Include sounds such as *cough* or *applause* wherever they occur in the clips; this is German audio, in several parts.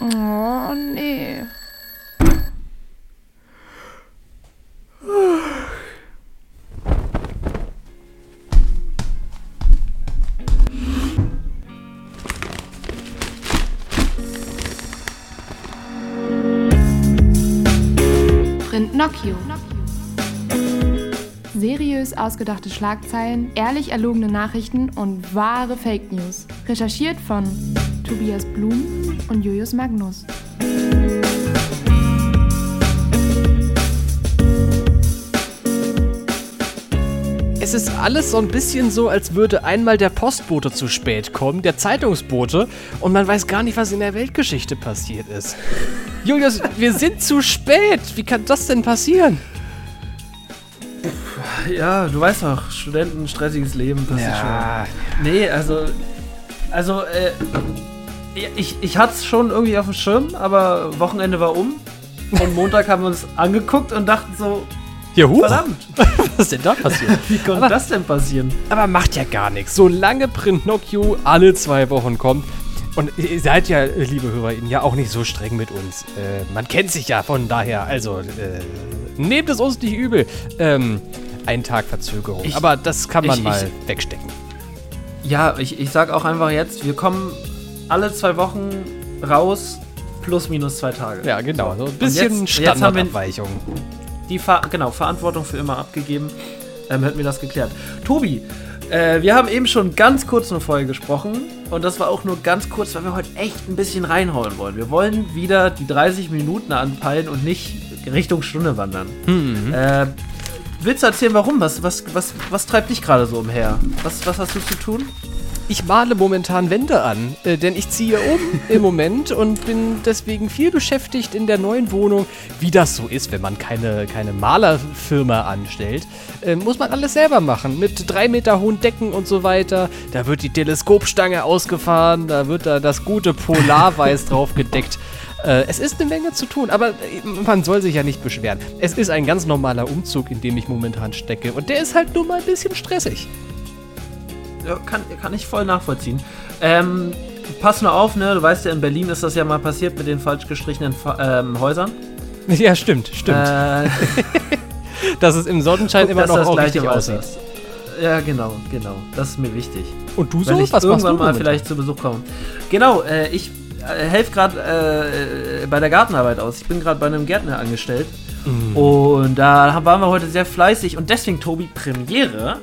Oh, nee. Printnocchio. Seriös ausgedachte Schlagzeilen, ehrlich erlogene Nachrichten und wahre Fake News. Recherchiert von Tobias Blum und Julius Magnus. Es ist alles so ein bisschen so, als würde einmal der Postbote zu spät kommen, der Zeitungsbote, und man weiß gar nicht, was in der Weltgeschichte passiert ist. Julius, wir sind zu spät. Wie kann das denn passieren? Ja, du weißt doch, Studenten, stressiges Leben, passiert ja. schon. Nee, also, also, äh, ich, ich hatte es schon irgendwie auf dem Schirm, aber Wochenende war um. Und Montag haben wir uns angeguckt und dachten so, hoch. Verdammt. *laughs* Was ist denn da passiert? *laughs* Wie konnte aber, das denn passieren? Aber macht ja gar nichts. Solange Printnocchio alle zwei Wochen kommt. Und ihr seid ja, liebe HörerInnen, ja auch nicht so streng mit uns. Äh, man kennt sich ja von daher. Also, äh, nehmt es uns nicht übel. Ähm, ein Tag Verzögerung. Ich, Aber das kann man ich, mal ich, wegstecken. Ja, ich, ich sag auch einfach jetzt, wir kommen alle zwei Wochen raus, plus minus zwei Tage. Ja, genau. So ein bisschen jetzt, Standardabweichung. Jetzt die Ver genau, Verantwortung für immer abgegeben. Ähm, hätten wir das geklärt. Tobi, äh, wir haben eben schon ganz kurz eine Folge gesprochen und das war auch nur ganz kurz, weil wir heute echt ein bisschen reinhauen wollen. Wir wollen wieder die 30 Minuten anpeilen und nicht Richtung Stunde wandern. Mhm. Äh, willst du erzählen, warum? Was, was, was, was treibt dich gerade so umher? Was, was hast du zu tun? Ich male momentan Wände an, äh, denn ich ziehe um *laughs* im Moment und bin deswegen viel beschäftigt in der neuen Wohnung. Wie das so ist, wenn man keine, keine Malerfirma anstellt, äh, muss man alles selber machen. Mit drei Meter hohen Decken und so weiter. Da wird die Teleskopstange ausgefahren, da wird da das gute Polarweiß *laughs* drauf gedeckt. Äh, es ist eine Menge zu tun, aber äh, man soll sich ja nicht beschweren. Es ist ein ganz normaler Umzug, in dem ich momentan stecke. Und der ist halt nur mal ein bisschen stressig kann, kann ich voll nachvollziehen. Ähm, pass nur auf, ne? Du weißt ja, in Berlin ist das ja mal passiert mit den falsch gestrichenen ähm, Häusern. *laughs* Ja, stimmt, stimmt. Äh, *laughs* dass es im Sonnenschein Guck, immer noch auch richtig aussieht. Ja, genau, genau. Das ist mir wichtig. Und du so? Wenn ich Was irgendwann mal vielleicht zu Besuch komme. Genau, äh, ich äh, helfe gerade äh, bei der Gartenarbeit aus. Ich bin gerade bei einem Gärtner angestellt. Mm. Und da waren wir heute sehr fleißig. Und deswegen, Tobi, Premiere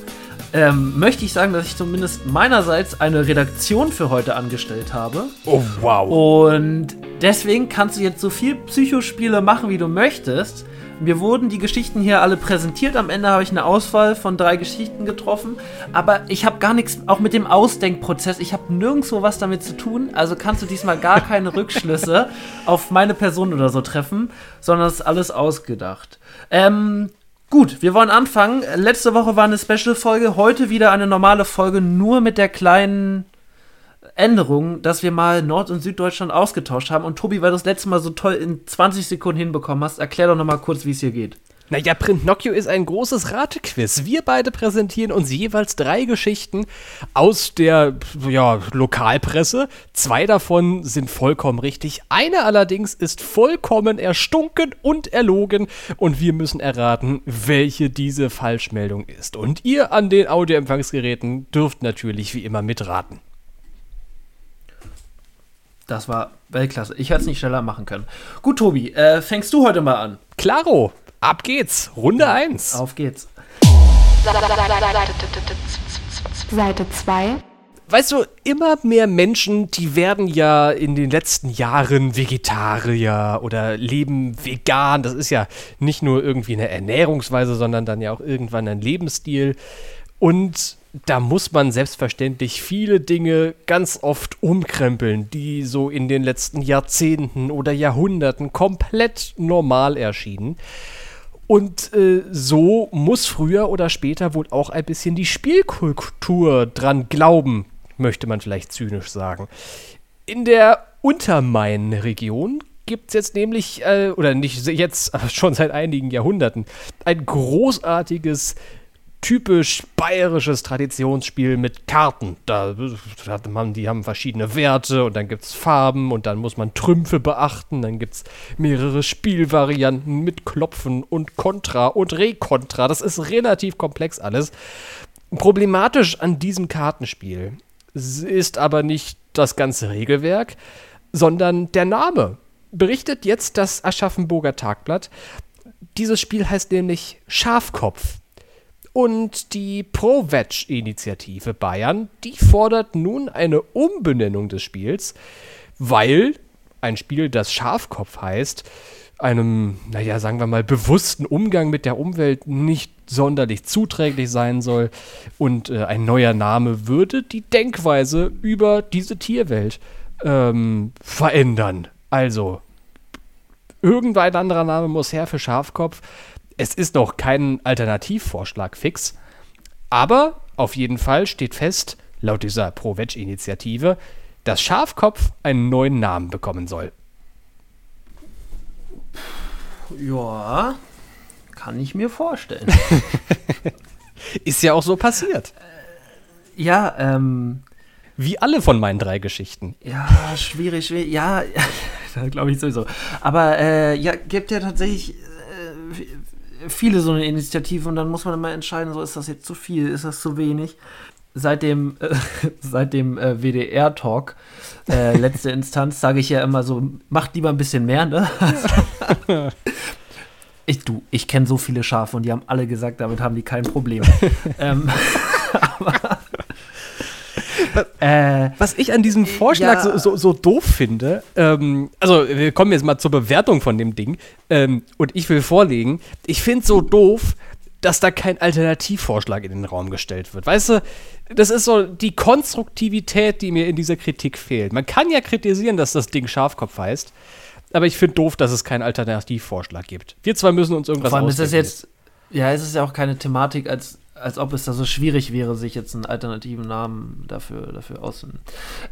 ähm, möchte ich sagen, dass ich zumindest meinerseits eine Redaktion für heute angestellt habe. Oh, wow. Und deswegen kannst du jetzt so viel Psychospiele machen, wie du möchtest. Mir wurden die Geschichten hier alle präsentiert. Am Ende habe ich eine Auswahl von drei Geschichten getroffen. Aber ich habe gar nichts, auch mit dem Ausdenkprozess, ich habe nirgendwo was damit zu tun. Also kannst du diesmal gar keine Rückschlüsse *laughs* auf meine Person oder so treffen, sondern es ist alles ausgedacht. Ähm, Gut, wir wollen anfangen. Letzte Woche war eine Special-Folge, heute wieder eine normale Folge, nur mit der kleinen Änderung, dass wir mal Nord- und Süddeutschland ausgetauscht haben. Und Tobi, weil du das letzte Mal so toll in 20 Sekunden hinbekommen hast, erklär doch noch mal kurz, wie es hier geht. Naja, Printnocchio ist ein großes Ratequiz. Wir beide präsentieren uns jeweils drei Geschichten aus der ja, Lokalpresse. Zwei davon sind vollkommen richtig. Eine allerdings ist vollkommen erstunken und erlogen. Und wir müssen erraten, welche diese Falschmeldung ist. Und ihr an den Audioempfangsgeräten dürft natürlich wie immer mitraten. Das war Weltklasse. Ich hätte es nicht schneller machen können. Gut, Tobi, äh, fängst du heute mal an? Klaro. Ab geht's, Runde 1. Auf geht's. Seite 2. Weißt du, immer mehr Menschen, die werden ja in den letzten Jahren Vegetarier oder leben vegan. Das ist ja nicht nur irgendwie eine Ernährungsweise, sondern dann ja auch irgendwann ein Lebensstil. Und da muss man selbstverständlich viele Dinge ganz oft umkrempeln, die so in den letzten Jahrzehnten oder Jahrhunderten komplett normal erschienen. Und äh, so muss früher oder später wohl auch ein bisschen die Spielkultur dran glauben, möchte man vielleicht zynisch sagen. In der Untermain-Region gibt es jetzt nämlich, äh, oder nicht jetzt, aber schon seit einigen Jahrhunderten, ein großartiges typisch bayerisches Traditionsspiel mit Karten. Da hat man, die haben verschiedene Werte und dann gibt es Farben und dann muss man Trümpfe beachten. Dann gibt es mehrere Spielvarianten mit Klopfen und Kontra und Rekontra. Das ist relativ komplex alles. Problematisch an diesem Kartenspiel ist aber nicht das ganze Regelwerk, sondern der Name. Berichtet jetzt das Aschaffenburger Tagblatt. Dieses Spiel heißt nämlich Schafkopf. Und die Pro-Vetch-Initiative Bayern, die fordert nun eine Umbenennung des Spiels, weil ein Spiel, das Schafkopf heißt, einem, naja, sagen wir mal, bewussten Umgang mit der Umwelt nicht sonderlich zuträglich sein soll. Und äh, ein neuer Name würde die Denkweise über diese Tierwelt ähm, verändern. Also, irgendein anderer Name muss her für Schafkopf. Es ist noch kein Alternativvorschlag fix, aber auf jeden Fall steht fest, laut dieser Pro-Veg-Initiative, dass Schafkopf einen neuen Namen bekommen soll. Ja, kann ich mir vorstellen. *laughs* Ist ja auch so passiert. Ja, ähm. Wie alle von meinen drei Geschichten. Ja, schwierig, schwierig. Ja, *laughs* glaube ich sowieso. Aber äh, ja, gibt ja tatsächlich äh, viele so eine Initiative und dann muss man immer entscheiden, so ist das jetzt zu viel, ist das zu wenig. Seit dem, äh, *laughs* seit dem äh, WDR-Talk, äh, *laughs* letzte Instanz, sage ich ja immer so, macht lieber ein bisschen mehr, ne? *laughs* Ich, du, ich kenne so viele Schafe und die haben alle gesagt, damit haben die kein Problem. ähm, aber, äh, Was ich an diesem Vorschlag ja. so, so, so, doof finde, ähm, also wir kommen jetzt mal zur Bewertung von dem Ding ähm, und ich will vorlegen, ich finde es so doof, dass da kein Alternativvorschlag in den Raum gestellt wird. Weißt du, das ist so die Konstruktivität, die mir in dieser Kritik fehlt. Man kann ja kritisieren, dass das Ding Schafkopf heißt, aber ich finde doof, dass es keinen Alternativvorschlag gibt. Wir zwei müssen uns irgendwas Vor allem ist das jetzt, ja, es ist ja auch keine Thematik, als, als ob es da so schwierig wäre, sich jetzt einen alternativen Namen dafür, dafür auszunehmen.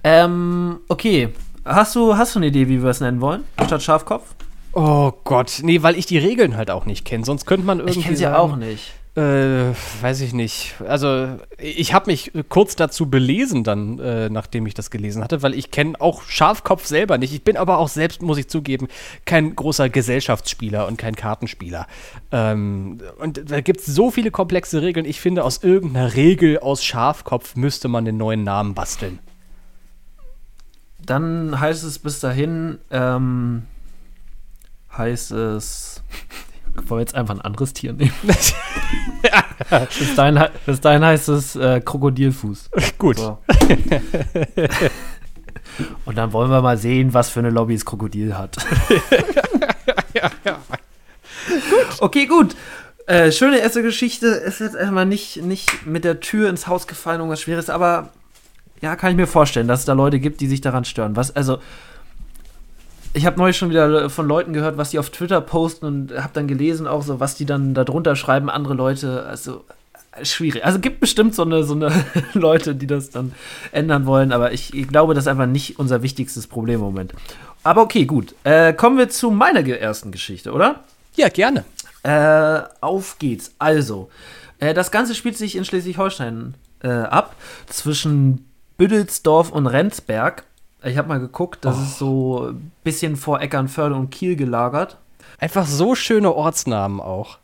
Ähm, okay. Hast du, hast du eine Idee, wie wir es nennen wollen? Statt Schafkopf? Oh Gott, nee, weil ich die Regeln halt auch nicht kenne. Sonst könnte man irgendwie. Ich kenne sie sagen, auch nicht. Äh, weiß ich nicht. Also, ich habe mich kurz dazu belesen, dann, äh, nachdem ich das gelesen hatte, weil ich kenne auch Schafkopf selber nicht. Ich bin aber auch selbst, muss ich zugeben, kein großer Gesellschaftsspieler und kein Kartenspieler. Ähm, und da gibt es so viele komplexe Regeln. Ich finde, aus irgendeiner Regel aus Schafkopf müsste man den neuen Namen basteln. Dann heißt es bis dahin, ähm, heißt es. Wollen wir jetzt einfach ein anderes Tier nehmen? *laughs* bis, dahin, bis, dahin, heißt es äh, Krokodilfuß. Gut. So. *laughs* Und dann wollen wir mal sehen, was für eine Lobby das Krokodil hat. *laughs* ja, ja. Gut. Okay, gut. Äh, schöne erste Geschichte. Ist jetzt erstmal nicht, nicht mit der Tür ins Haus gefallen, irgendwas Schweres, aber ja, kann ich mir vorstellen, dass es da Leute gibt, die sich daran stören. Was, also, ich habe neulich schon wieder von Leuten gehört, was die auf Twitter posten und habe dann gelesen auch so, was die dann darunter schreiben, andere Leute. Also schwierig. Also gibt bestimmt so eine, so eine *laughs* Leute, die das dann ändern wollen, aber ich, ich, glaube, das ist einfach nicht unser wichtigstes Problem im Moment. Aber okay, gut. Äh, kommen wir zu meiner ersten Geschichte, oder? Ja, gerne. Äh, auf geht's. Also, äh, das Ganze spielt sich in Schleswig-Holstein äh, ab, zwischen Büdelsdorf und Rendsberg. Ich habe mal geguckt, das oh. ist so ein bisschen vor Eckernförde und Kiel gelagert. Einfach so schöne Ortsnamen auch.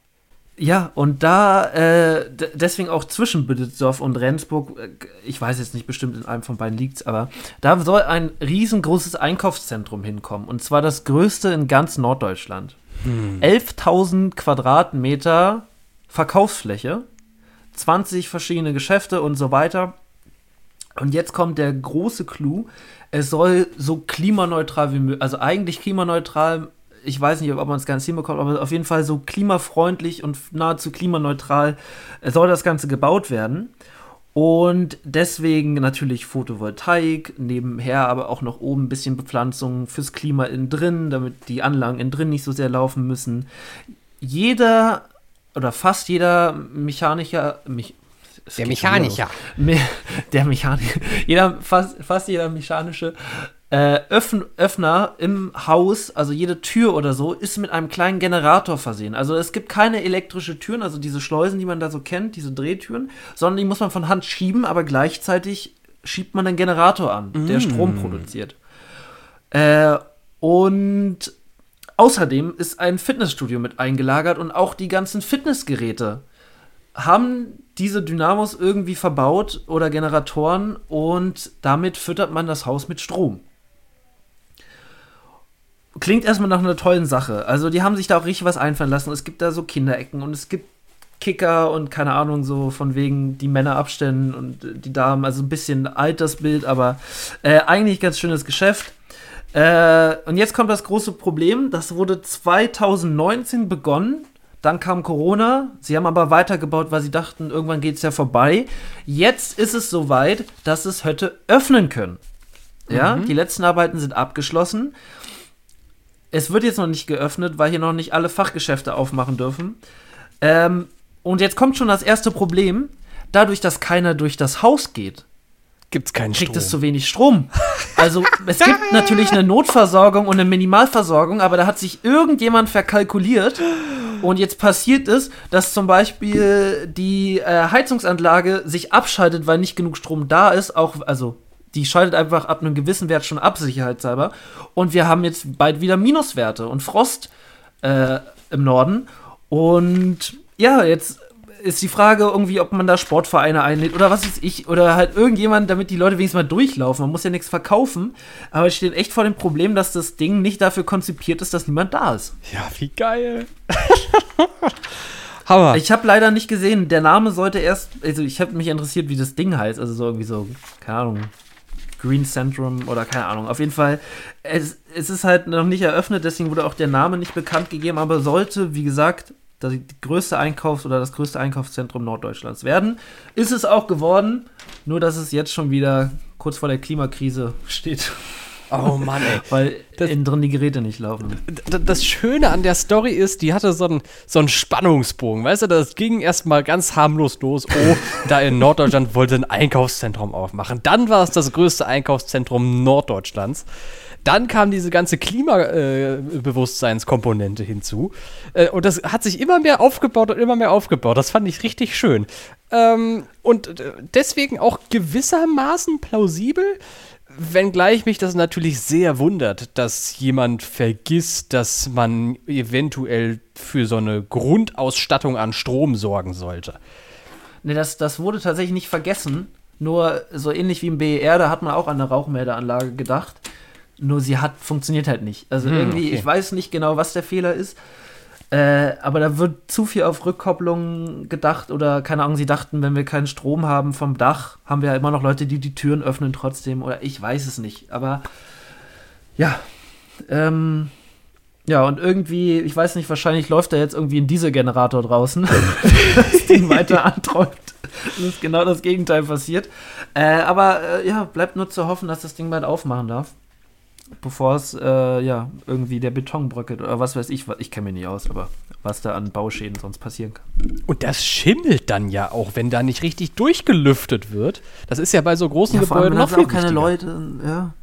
Ja, und da, äh, deswegen auch zwischen Büdelsdorf und Rendsburg, äh, ich weiß jetzt nicht bestimmt, in einem von beiden liegt's, aber da soll ein riesengroßes Einkaufszentrum hinkommen. Und zwar das größte in ganz Norddeutschland. Hm. 11.000 Quadratmeter Verkaufsfläche, 20 verschiedene Geschäfte und so weiter. Und jetzt kommt der große Clou es soll so klimaneutral wie möglich, also eigentlich klimaneutral, ich weiß nicht, ob man es ganz hinbekommt, aber auf jeden Fall so klimafreundlich und nahezu klimaneutral soll das Ganze gebaut werden. Und deswegen natürlich Photovoltaik, nebenher aber auch noch oben ein bisschen Bepflanzung fürs Klima innen drin, damit die Anlagen innen drin nicht so sehr laufen müssen. Jeder oder fast jeder Mechaniker, mich, der Mechaniker. *laughs* Der Mechaniker. Jeder, fast, fast jeder mechanische äh, Öffn Öffner im Haus, also jede Tür oder so, ist mit einem kleinen Generator versehen. Also es gibt keine elektrische Türen, also diese Schleusen, die man da so kennt, diese Drehtüren, sondern die muss man von Hand schieben, aber gleichzeitig schiebt man einen Generator an, der Strom produziert. Äh, und außerdem ist ein Fitnessstudio mit eingelagert und auch die ganzen Fitnessgeräte haben diese Dynamos irgendwie verbaut oder Generatoren und damit füttert man das Haus mit Strom. Klingt erstmal nach einer tollen Sache. Also die haben sich da auch richtig was einfallen lassen. Es gibt da so Kinderecken und es gibt Kicker und keine Ahnung, so von wegen die Männer abstellen und äh, die Damen, also ein bisschen Altersbild, aber äh, eigentlich ganz schönes Geschäft. Äh, und jetzt kommt das große Problem. Das wurde 2019 begonnen. Dann kam Corona. Sie haben aber weitergebaut, weil sie dachten, irgendwann geht es ja vorbei. Jetzt ist es soweit, dass es hätte öffnen können. Ja, die letzten Arbeiten sind abgeschlossen. Es wird jetzt noch nicht geöffnet, weil hier noch nicht alle Fachgeschäfte aufmachen dürfen. Ähm, und jetzt kommt schon das erste Problem. Dadurch, dass keiner durch das Haus geht, Gibt's keinen kriegt Strom. es zu wenig Strom. Also es gibt *laughs* natürlich eine Notversorgung und eine Minimalversorgung, aber da hat sich irgendjemand verkalkuliert. Und jetzt passiert es, dass zum Beispiel die äh, Heizungsanlage sich abschaltet, weil nicht genug Strom da ist. Auch, also die schaltet einfach ab einem gewissen Wert schon ab, sicherheitshalber. Und wir haben jetzt bald wieder Minuswerte und Frost äh, im Norden. Und ja, jetzt ist die Frage irgendwie, ob man da Sportvereine einlädt oder was weiß ich, oder halt irgendjemand, damit die Leute wenigstens mal durchlaufen. Man muss ja nichts verkaufen, aber es steht echt vor dem Problem, dass das Ding nicht dafür konzipiert ist, dass niemand da ist. Ja, wie geil. *laughs* Hammer. Ich habe leider nicht gesehen, der Name sollte erst, also ich habe mich interessiert, wie das Ding heißt, also so irgendwie so, keine Ahnung, Green Centrum oder keine Ahnung. Auf jeden Fall, es, es ist halt noch nicht eröffnet, deswegen wurde auch der Name nicht bekannt gegeben, aber sollte, wie gesagt, das größte Einkaufs- oder das größte Einkaufszentrum Norddeutschlands werden. Ist es auch geworden, nur dass es jetzt schon wieder kurz vor der Klimakrise *laughs* steht, oh Mann, ey. weil Das- innen drin die Geräte nicht laufen. Das Schöne an der Story ist, die hatte so einen, so einen Spannungsbogen. Weißt du, das ging erstmal ganz harmlos los. Oh, da in Norddeutschland wollte ein Einkaufszentrum aufmachen. Dann war es das größte Einkaufszentrum Norddeutschlands. Dann kam diese ganze Klimabewusstseinskomponente hinzu. Äh, und das hat sich immer mehr aufgebaut und immer mehr aufgebaut. Das fand ich richtig schön. Ähm, und äh, deswegen auch gewissermaßen plausibel, wenngleich mich das natürlich sehr wundert, dass jemand vergisst, dass man eventuell für so eine Grundausstattung an Strom sorgen sollte. Ne, das, das wurde tatsächlich nicht vergessen. Nur so ähnlich wie im BER, da hat man auch an eine Rauchmeldeanlage gedacht. Nur sie hat funktioniert halt nicht. Also irgendwie, okay. ich weiß nicht genau, was der Fehler ist. Äh, aber da wird zu viel auf Rückkopplung gedacht oder keine Ahnung, sie dachten, wenn wir keinen Strom haben vom Dach, haben wir ja immer noch Leute, die die Türen öffnen trotzdem oder ich weiß es nicht. Aber ja, ähm, ja und irgendwie, ich weiß nicht, wahrscheinlich läuft da jetzt irgendwie ein Dieselgenerator draußen, *laughs* das Ding weiter *laughs* anträumt. Das ist genau das Gegenteil passiert. Äh, aber äh, ja, bleibt nur zu hoffen, dass das Ding bald aufmachen darf. Bevor es äh, ja irgendwie der Beton bröckelt oder was weiß ich, was- ich kenne mich nicht aus, aber was da an Bauschäden sonst passieren kann. Und das schimmelt dann ja auch, wenn da nicht richtig durchgelüftet wird. Das ist ja bei so großen Gebäuden noch viel auch keine wichtiger. Leute, ja.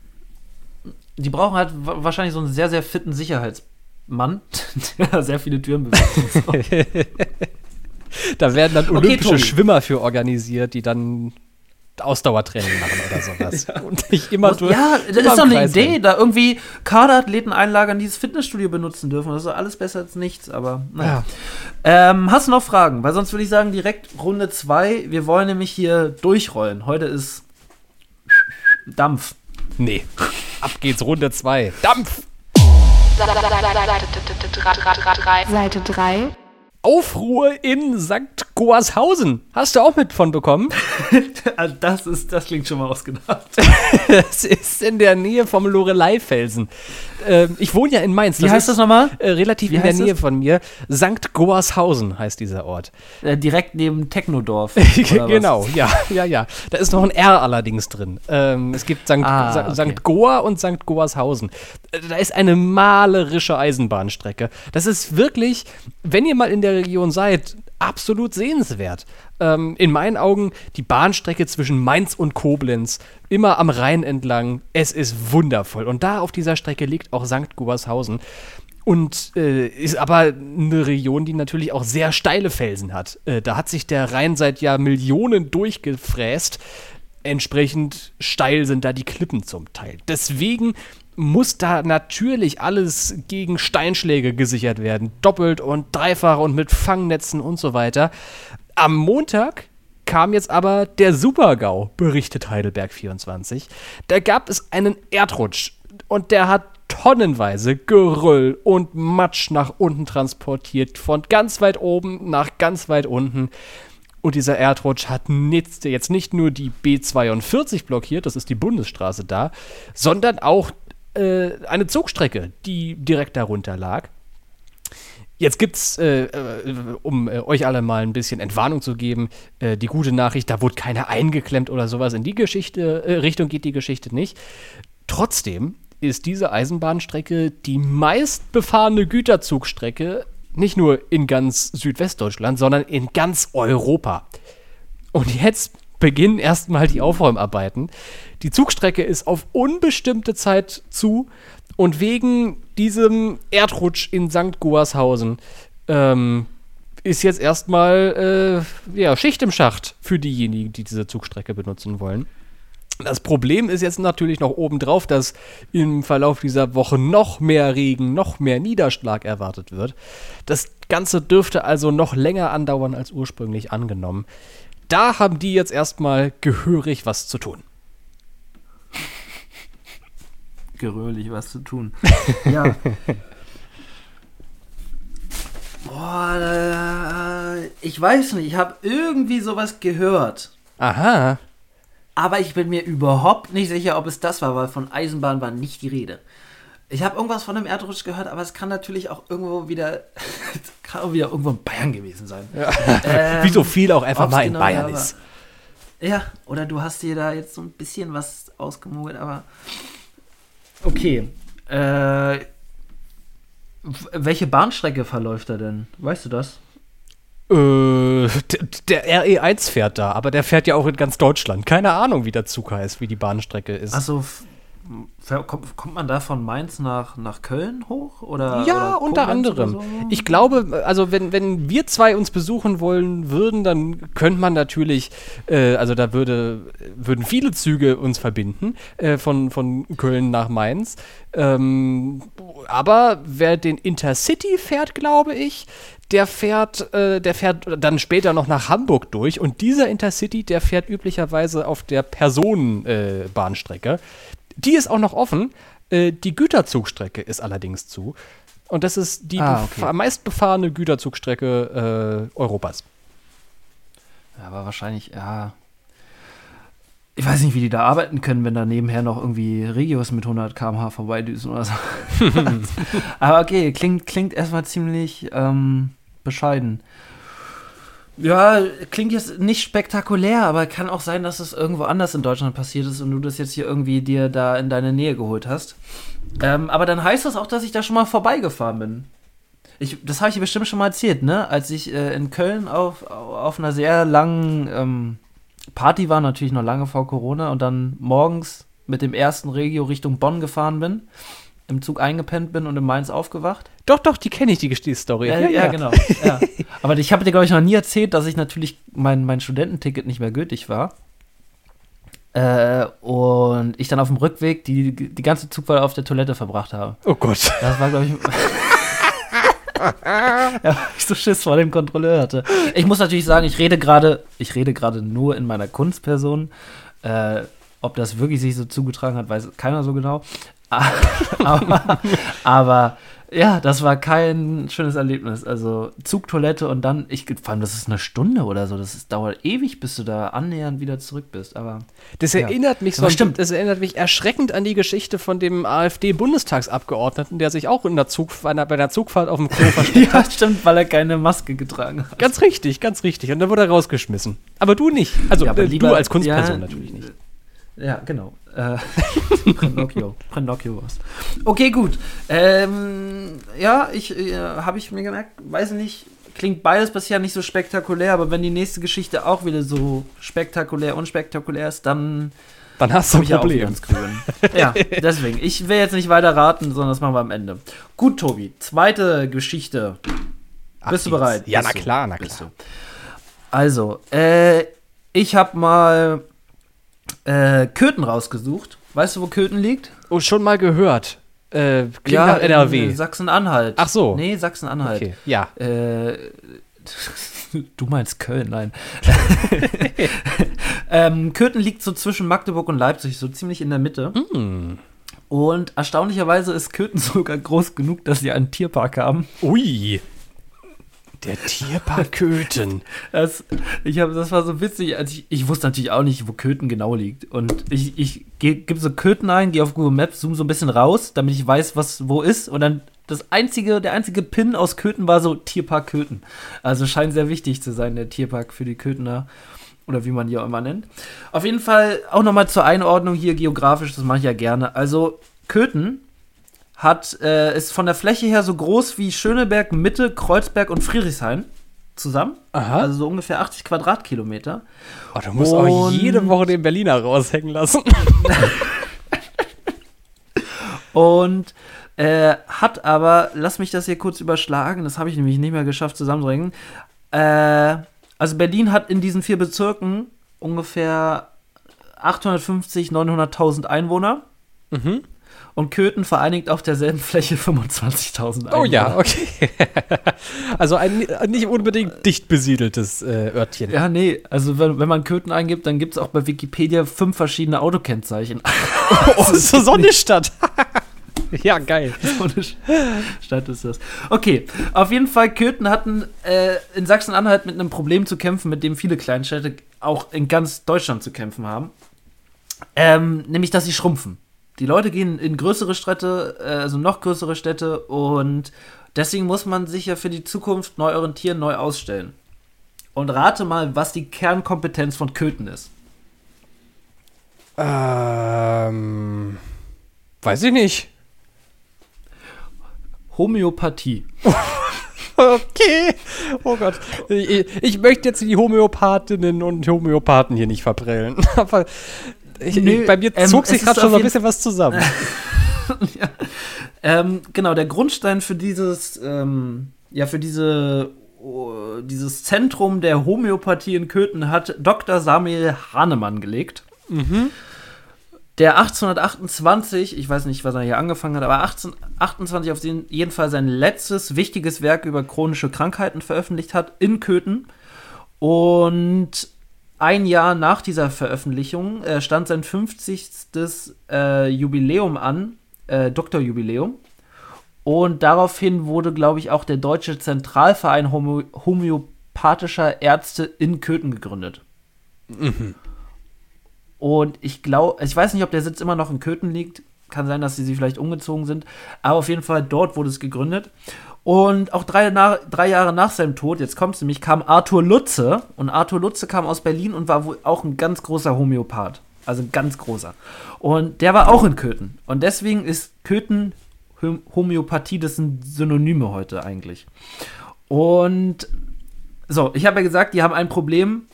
Die brauchen halt wa- wahrscheinlich so einen sehr, sehr fitten Sicherheitsmann, *laughs* der sehr viele Türen bewegt. und so. *laughs* Da werden dann Okay, olympische Tobi. Schwimmer für organisiert, die dann Ausdauertraining machen oder sowas. *laughs* Und nicht immer durch. ja, *laughs* das ist doch eine Kreis Idee, rennen. da irgendwie Kaderathleten einlagern, die das Fitnessstudio benutzen dürfen. Das ist alles besser als nichts, aber naja. Ähm, hast du noch Fragen? Weil sonst würde ich sagen, direkt Runde 2. Wir wollen nämlich hier durchrollen. Heute ist Dampf. Nee. Ab geht's, Runde 2. Dampf! Seite 3. Aufruhr in St. Goarshausen. Hast du auch mit von bekommen? *laughs* Also das, ist, das klingt schon mal ausgedacht. *laughs* Das ist in der Nähe vom Lorelei-Felsen. Ähm, ich wohne ja in Mainz. Wie heißt das nochmal? Äh, relativ Wie in der Nähe das? von mir. St. Goarshausen heißt dieser Ort. Äh, direkt neben Technodorf. *laughs* genau, ja, ja, ja. Da ist noch ein R allerdings drin. Ähm, es gibt St. Ah, okay. St. Goar und St. Goarshausen. Äh, Da ist eine malerische Eisenbahnstrecke. Das ist wirklich, wenn ihr mal in der Region seid, absolut sehenswert. Ähm, in meinen Augen die Bahnstrecke zwischen Mainz und Koblenz, immer am Rhein entlang. Es ist wundervoll. Und da auf dieser Strecke liegt auch St. Gubershausen. Und äh, ist aber eine Region, die natürlich auch sehr steile Felsen hat. Äh, da hat sich der Rhein seit Jahr Millionen durchgefräst. Entsprechend steil sind da die Klippen zum Teil. Deswegen muss da natürlich alles gegen Steinschläge gesichert werden. Doppelt und dreifach und mit Fangnetzen und so weiter. Am Montag kam jetzt aber der Supergau, berichtet Heidelberg 24. Da gab es einen Erdrutsch und der hat tonnenweise Geröll und Matsch nach unten transportiert, von ganz weit oben nach ganz weit unten. Und dieser Erdrutsch hat jetzt nicht nur die B42 blockiert, das ist die Bundesstraße da, sondern auch äh, eine Zugstrecke, die direkt darunter lag. Jetzt gibt's, äh, äh, um äh, euch alle mal ein bisschen Entwarnung zu geben, äh, die gute Nachricht, da wurde keiner eingeklemmt oder sowas. In die Geschichte, äh, Richtung geht die Geschichte nicht. Trotzdem ist diese Eisenbahnstrecke die meistbefahrene Güterzugstrecke, nicht nur in ganz Südwestdeutschland, sondern in ganz Europa. Und jetzt beginnen erstmal die Aufräumarbeiten. Die Zugstrecke ist auf unbestimmte Zeit zu und wegen diesem Erdrutsch in St. Guershausen ähm, ist jetzt erstmal äh, ja, Schicht im Schacht für diejenigen, die diese Zugstrecke benutzen wollen. Das Problem ist jetzt natürlich noch obendrauf, dass im Verlauf dieser Woche noch mehr Regen, noch mehr Niederschlag erwartet wird. Das Ganze dürfte also noch länger andauern als ursprünglich angenommen. Da haben die jetzt erstmal gehörig was zu tun. Geröhrlich was zu tun. *laughs* ja. Boah, äh, ich weiß nicht, ich habe irgendwie sowas gehört. Aha. Aber ich bin mir überhaupt nicht sicher, ob es das war, weil von Eisenbahn war nicht die Rede. Ich habe irgendwas von einem Erdrutsch gehört, aber es kann natürlich auch irgendwo wieder, *laughs* kann auch wieder irgendwo in Bayern gewesen sein. Ja. Ähm, Wie so viel auch einfach mal in genau Bayern ist. Ja, oder du hast dir da jetzt so ein bisschen was ausgemogelt, aber okay. Äh, welche Bahnstrecke verläuft er denn? Weißt du das? Äh, der RE1 fährt da, aber der fährt ja auch in ganz Deutschland. Keine Ahnung, wie der Zug heißt, wie die Bahnstrecke ist. Also kommt, kommt man da von Mainz nach, nach Köln hoch? Oder, ja, oder unter anderem. So? Ich glaube, also wenn, wenn wir zwei uns besuchen wollen würden, dann könnte man natürlich, äh, also da würde, würden viele Züge uns verbinden, äh, von, von Köln nach Mainz. Ähm, aber wer den Intercity fährt, glaube ich, der fährt, äh, der fährt dann später noch nach Hamburg durch und dieser Intercity, der fährt üblicherweise auf der Personenbahnstrecke. Äh, die ist auch noch offen. Äh, die Güterzugstrecke ist allerdings zu. Und das ist die ah, okay. meistbefahrene Güterzugstrecke äh, Europas. Aber wahrscheinlich, ja. Ich weiß nicht, wie die da arbeiten können, wenn da nebenher noch irgendwie Regios mit 100 km/h vorbeidüsen oder so. *laughs* *laughs* aber okay, klingt, klingt erstmal ziemlich ähm, bescheiden. Ja, klingt jetzt nicht spektakulär, aber kann auch sein, dass es irgendwo anders in Deutschland passiert ist und du das jetzt hier irgendwie dir da in deine Nähe geholt hast. Ähm, aber dann heißt das auch, dass ich da schon mal vorbeigefahren bin. Ich, das habe ich dir bestimmt schon mal erzählt, ne? Als ich äh, in Köln auf, auf einer sehr langen ähm, Party war, natürlich noch lange vor Corona, und dann morgens mit dem ersten Regio Richtung Bonn gefahren bin im Zug eingepennt bin und in Mainz aufgewacht. Doch, doch, die kenne ich, die Gestehstory. Ja, ja, ja, genau. Ja. *laughs* Aber ich habe dir, glaube ich, noch nie erzählt, dass ich natürlich mein, mein Studententicket nicht mehr gültig war. Äh, und ich dann auf dem Rückweg die, die ganze Zugfahrt auf der Toilette verbracht habe. Oh Gott. Das war, glaube ich. *laughs* *laughs* ja, ich so Schiss vor dem Kontrolleur hatte. Ich muss natürlich sagen, ich rede gerade, ich rede gerade nur in meiner Kunstperson. Äh, ob das wirklich sich so zugetragen hat, weiß keiner so genau. *laughs* aber, aber, ja, das war kein schönes Erlebnis. Also Zugtoilette und dann, ich vor allem, das ist eine Stunde oder so. Das ist, dauert ewig, bis du da annähernd wieder zurück bist. Aber das ja. erinnert mich so, stimmt. Das erinnert mich erschreckend an die Geschichte von dem AfD-Bundestagsabgeordneten, der sich auch in der Zug, bei, einer, bei einer Zugfahrt auf dem Klo *laughs* versteckt hat. Ja, stimmt, weil er keine Maske getragen hat. Ganz richtig, ganz richtig. Und dann wurde er rausgeschmissen. Aber du nicht. Also ja, lieber, du als Kunstperson ja, natürlich nicht. Ja, genau. Äh, *laughs* Pinocchio. Pinocchio was. Okay, gut. Ähm, ja, ich äh, habe ich mir gemerkt, weiß nicht, klingt beides bisher nicht so spektakulär, aber wenn die nächste Geschichte auch wieder so spektakulär, unspektakulär ist, dann Dann hast du ein Problem. ja, deswegen. Ich will jetzt nicht weiter raten, sondern das machen wir am Ende. Gut, Tobi. Zweite Geschichte. Ach, Bist du bereit? Ja, Bist na klar, na klar. Also, äh, ich habe mal äh, Köthen rausgesucht. Weißt du, wo Köthen liegt? Oh, schon mal gehört. Äh, klingt nach NRW. Sachsen-Anhalt. Ach so. Nee, Sachsen-Anhalt. okay, ja. Äh, *laughs* du meinst Köln, nein. *laughs* ähm, Köthen liegt so zwischen Magdeburg und Leipzig, so ziemlich in der Mitte. Hm. Und erstaunlicherweise ist Köthen *laughs* sogar groß genug, dass sie einen Tierpark haben. Ui. Der Tierpark Köthen. *laughs* Das, ich hab, das war so witzig, als ich, ich wusste natürlich auch nicht, wo Köthen genau liegt. Und ich, ich gebe so Köthen ein, gehe auf Google Maps, zoome so ein bisschen raus, damit ich weiß, was wo ist. Und dann das einzige, der einzige Pin aus Köthen war so Tierpark Köthen. Also scheint sehr wichtig zu sein, der Tierpark für die Köthener. Oder wie man die auch immer nennt. Auf jeden Fall auch nochmal zur Einordnung hier geografisch, das mache ich ja gerne. Also Köthen hat, äh, ist von der Fläche her so groß wie Schöneberg, Mitte, Kreuzberg und Friedrichshain zusammen. Aha. Also so ungefähr 80 Quadratkilometer. Oh, du musst auch Und- jede Woche den Berliner raushängen lassen. *laughs* Und äh, hat aber, lass mich das hier kurz überschlagen, das habe ich nämlich nicht mehr geschafft zusammenzubringen. Äh, also Berlin hat in diesen vier Bezirken ungefähr 850, 900.000 Einwohner. Mhm. Und Köthen vereinigt auf derselben Fläche *laughs* 25.000 Einwohner. Oh ja, okay. *laughs* also ein nicht unbedingt dicht besiedeltes äh, Örtchen. Ja, nee, also wenn, wenn man Köthen eingibt, dann gibt es auch bei Wikipedia fünf verschiedene Autokennzeichen. *laughs* Oh, so Sonnestadt. ja, geil. So eine Stadt ist das. Okay, auf jeden Fall, Köthen hatten äh, in Sachsen-Anhalt mit einem Problem zu kämpfen, mit dem viele Kleinstädte auch in ganz Deutschland zu kämpfen haben. Ähm, nämlich, dass sie schrumpfen. Die Leute gehen in größere Städte, äh, also noch größere Städte und deswegen muss man sich ja für die Zukunft neu orientieren, neu ausstellen. Und rate mal, was die Kernkompetenz von Köthen ist. Ähm, weiß ich nicht. Homöopathie. *laughs* Okay. Oh Gott. Ich, ich möchte jetzt die Homöopathinnen und Homöopathen hier nicht verprellen. *laughs* Aber ich, Nö, bei mir ähm, zog sich gerade schon so ein bisschen was zusammen. *laughs* ja. ähm, genau, der Grundstein für dieses, ähm, ja, für diese, oh, dieses Zentrum der Homöopathie in Köthen hat Dr. Samuel Hahnemann gelegt. Der 1828, ich weiß nicht, was er hier angefangen hat, aber 1828 auf den- jeden Fall sein letztes wichtiges Werk über chronische Krankheiten veröffentlicht hat in Köthen. Und ein Jahr nach dieser Veröffentlichung äh, stand sein 50. Äh, Jubiläum an, äh, Doktorjubiläum. Und daraufhin wurde, glaube ich, auch der Deutsche Zentralverein Homö homöopathischer Ärzte in Köthen gegründet. Und ich glaube, ich weiß nicht, ob der Sitz immer noch in Köthen liegt. Kann sein, dass sie sich vielleicht umgezogen sind. Aber auf jeden Fall dort wurde es gegründet. Und auch drei, nach, drei Jahre nach seinem Tod, jetzt kommt es nämlich, kam Arthur Lutze. Und Arthur Lutze kam aus Berlin und war wohl auch ein ganz großer Homöopath. Also ein ganz großer. Und der war auch in Köthen. Und deswegen ist Köthen Homöopathie, das sind Synonyme heute eigentlich. Und so, ich habe ja gesagt, die haben ein Problem.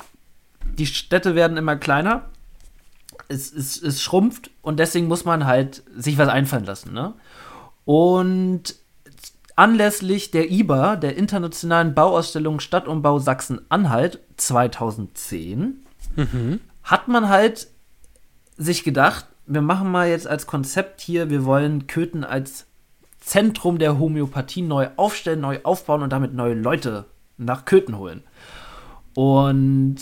Die Städte werden immer kleiner. Es, es, es schrumpft und deswegen muss man halt sich was einfallen lassen. Ne? Und anlässlich der IBA, der Internationalen Bauausstellung Stadtumbau Sachsen-Anhalt 2010, hat man halt sich gedacht, wir machen mal jetzt als Konzept hier, wir wollen Köthen als Zentrum der Homöopathie neu aufstellen, neu aufbauen und damit neue Leute nach Köthen holen. Und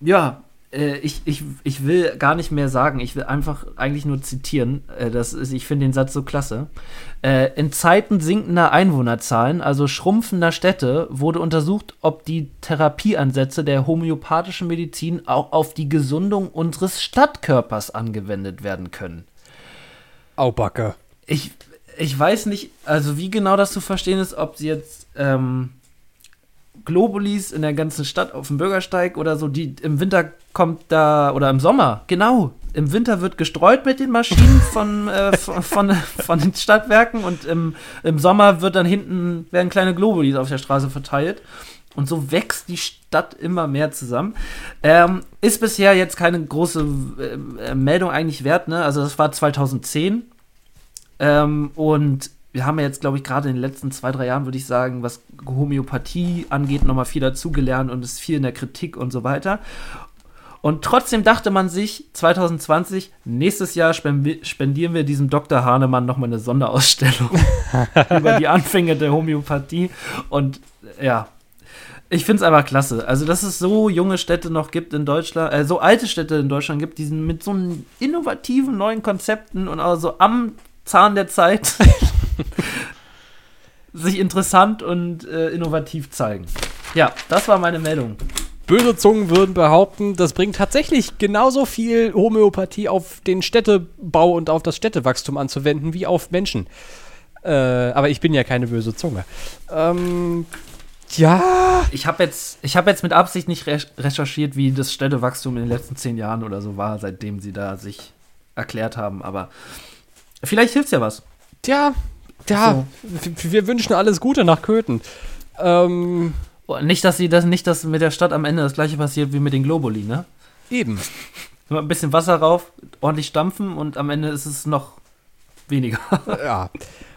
ja, äh, ich, ich, ich will gar nicht mehr sagen, ich will einfach eigentlich nur zitieren. Äh, das ist, ich finde den Satz so klasse. Äh, in Zeiten sinkender Einwohnerzahlen, also schrumpfender Städte, wurde untersucht, ob die Therapieansätze der homöopathischen Medizin auch auf die Gesundung unseres Stadtkörpers angewendet werden können. Aubacke. Ich, ich weiß nicht, also wie genau das zu verstehen ist, ob sie jetzt ähm, Globulis in der ganzen Stadt auf dem Bürgersteig oder so. Die im Winter kommt da oder im Sommer, genau. Im Winter wird gestreut mit den Maschinen von, äh, von, von, von, den Stadtwerken und im, im Sommer wird dann hinten werden kleine Globulis auf der Straße verteilt. Und so wächst die Stadt immer mehr zusammen. Ähm, ist bisher jetzt keine große äh, Meldung eigentlich wert, ne? Also das war 2010. Ähm, und wir haben ja jetzt, glaube ich, gerade in den letzten zwei, drei Jahren, würde ich sagen, was Homöopathie angeht, nochmal viel dazugelernt und ist viel in der Kritik und so weiter. Und trotzdem dachte man sich, 2020, nächstes Jahr spendieren wir diesem Dr. Hahnemann nochmal eine Sonderausstellung *laughs* über die Anfänge der Homöopathie. Und ja, ich finde es einfach klasse. Also, dass es so junge Städte noch gibt in Deutschland, äh, so alte Städte in Deutschland gibt, die mit so innovativen neuen Konzepten und auch so am Zahn der Zeit *laughs* *laughs* sich interessant und äh, innovativ zeigen. Ja, das war meine Meldung. Böse Zungen würden behaupten, das bringt tatsächlich genauso viel Homöopathie auf den Städtebau und auf das Städtewachstum anzuwenden wie auf Menschen. Äh, aber ich bin ja keine böse Zunge. Ähm, ja. Ich habe jetzt, hab jetzt mit Absicht nicht recherchiert, wie das Städtewachstum in den letzten zehn Jahren oder so war, seitdem sie da sich erklärt haben. Aber vielleicht hilft ja was. Tja, ja, so. wir wünschen alles Gute nach Köthen. Ähm, oh, nicht, dass sie das, nicht, dass mit der Stadt am Ende das gleiche passiert wie mit den Globuli, ne? Eben. Ein bisschen Wasser rauf, ordentlich stampfen und am Ende ist es noch weniger. *laughs* ja.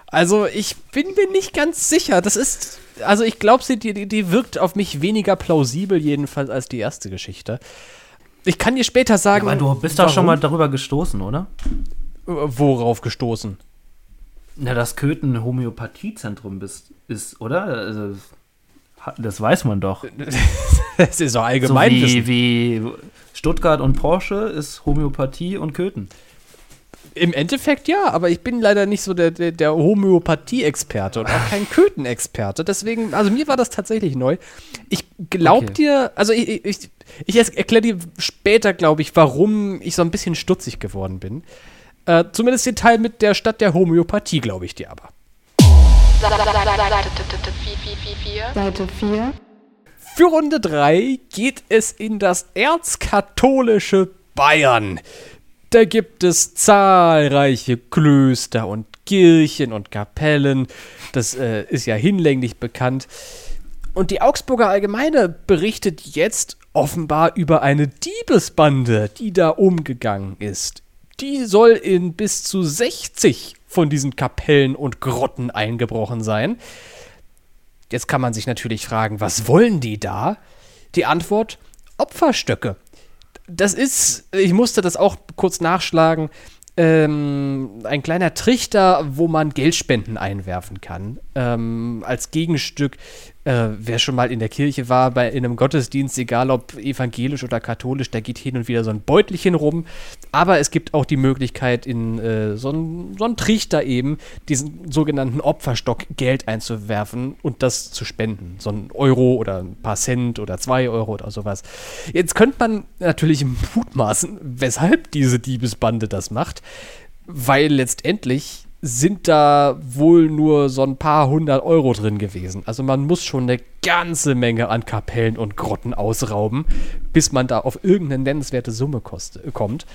Also ich bin mir nicht ganz sicher. Das ist, also ich glaube, die, die, die wirkt auf mich weniger plausibel jedenfalls als die erste Geschichte. Ich kann dir später sagen. Ja, aber du bist doch schon mal darüber gestoßen, oder? Worauf gestoßen? Na, dass Köthen ein Homöopathiezentrum ist, ist, oder? Also, das weiß man doch. *laughs* das ist doch allgemein. So wie, wie Stuttgart und Porsche ist Homöopathie und Köthen. Im Endeffekt ja, aber ich bin leider nicht so der, der, der Homöopathie-Experte und auch kein Köthen-Experte. Deswegen, also mir war das tatsächlich neu. Ich glaub okay. dir, also ich, ich, ich erkläre dir später, glaube ich, warum ich so ein bisschen stutzig geworden bin. Äh, zumindest den Teil mit der Stadt der Homöopathie, glaube ich dir aber. Seite 4. Für Runde 3 geht es in das erzkatholische Bayern. Da gibt es zahlreiche Klöster und Kirchen und Kapellen. Das äh, ist ja hinlänglich bekannt. Und die Augsburger Allgemeine berichtet jetzt offenbar über eine Diebesbande, die da umgegangen ist die soll in bis zu 60 von diesen Kapellen und Grotten eingebrochen sein. Jetzt kann man sich natürlich fragen, was wollen die da? Die Antwort: Opferstöcke. Das ist, ich musste das auch kurz nachschlagen, ähm, ein kleiner Trichter, wo man Geldspenden einwerfen kann. Ähm, als Gegenstück äh, wer schon mal in der Kirche war, bei in einem Gottesdienst, egal ob evangelisch oder katholisch, da geht hin und wieder so ein Beutelchen rum. Aber es gibt auch die Möglichkeit, in äh, so einen so Trichter eben diesen sogenannten Opferstock Geld einzuwerfen und das zu spenden. So ein Euro oder ein paar Cent oder zwei Euro oder sowas. Jetzt könnte man natürlich mutmaßen, weshalb diese Diebesbande das macht. Weil letztendlich sind da wohl nur so ein paar hundert Euro drin gewesen. Also man muss schon eine ganze Menge an Kapellen und Grotten ausrauben, bis man da auf irgendeine nennenswerte Summe kost kommt.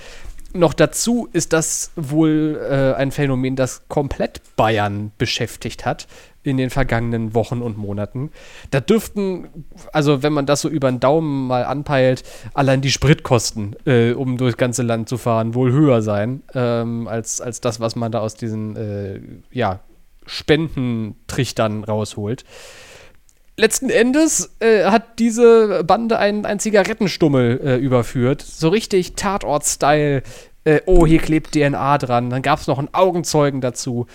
Noch dazu ist das wohl äh, ein Phänomen, das komplett Bayern beschäftigt hat in den vergangenen Wochen und Monaten. Da dürften, also wenn man das so über den Daumen mal anpeilt, allein die Spritkosten, äh, um durchs ganze Land zu fahren, wohl höher sein, ähm, als, als das, was man da aus diesen äh, ja, Spendentrichtern rausholt. Letzten Endes äh, hat diese Bande einen, einen Zigarettenstummel äh, überführt. So richtig Tatort-Style. Äh, oh, hier klebt DNA dran. Dann gab es noch einen Augenzeugen dazu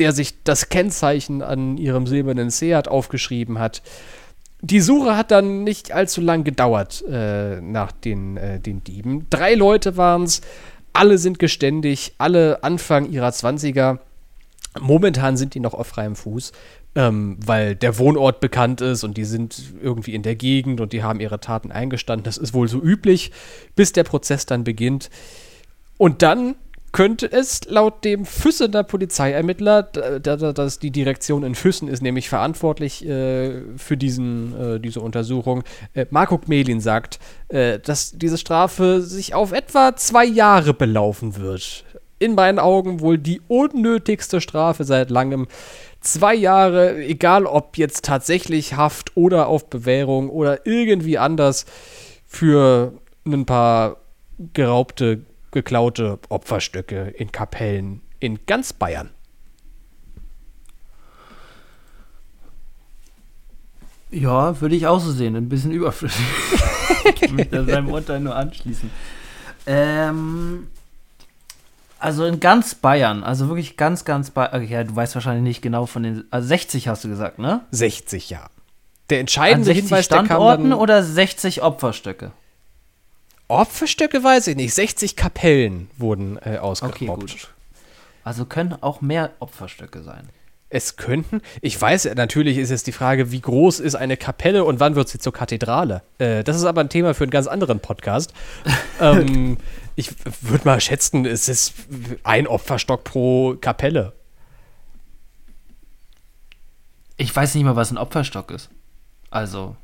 der sich das Kennzeichen an ihrem silbernen Seat aufgeschrieben hat. Die Suche hat dann nicht allzu lang gedauert äh, nach den, äh, den Dieben. Drei Leute waren es, alle sind geständig, alle Anfang ihrer 20er. Momentan sind die noch auf freiem Fuß, ähm, weil der Wohnort bekannt ist und die sind irgendwie in der Gegend und die haben ihre Taten eingestanden. Das ist wohl so üblich, bis der Prozess dann beginnt. Und dann könnte es laut dem Füssener Polizeiermittler, dass die Direktion in Füssen ist nämlich verantwortlich äh, für diesen, äh, diese Untersuchung, äh, Marco Gmelin sagt, äh, dass diese Strafe sich auf etwa zwei Jahre belaufen wird. In meinen Augen wohl die unnötigste Strafe seit langem. Zwei Jahre, egal ob jetzt tatsächlich Haft oder auf Bewährung oder irgendwie anders, für ein paar geraubte geklaute Opferstöcke in Kapellen in ganz Bayern. Ja, würde ich auch so sehen. Ein bisschen überflüssig. *laughs* ich kann mich da seinem Urteil nur anschließen. Ähm, also in ganz Bayern, also wirklich ganz, ganz Bayern. Ja, du weißt wahrscheinlich nicht genau von den. Also 60 hast du gesagt, ne? 60, ja. Der entscheidende An 60 Hinweis, Standorten oder 60 Opferstöcke? Opferstöcke weiß ich nicht. 60 Kapellen wurden äh, ausgeraubt. Okay, gut. Also können auch mehr Opferstöcke sein. Es könnten. Ich weiß, natürlich ist jetzt die Frage, wie groß ist eine Kapelle und wann wird sie zur Kathedrale? Äh, das ist aber ein Thema für einen ganz anderen Podcast. *laughs* ähm, ich würde mal schätzen, es ist ein Opferstock pro Kapelle. Ich weiß nicht mal, was ein Opferstock ist. Also.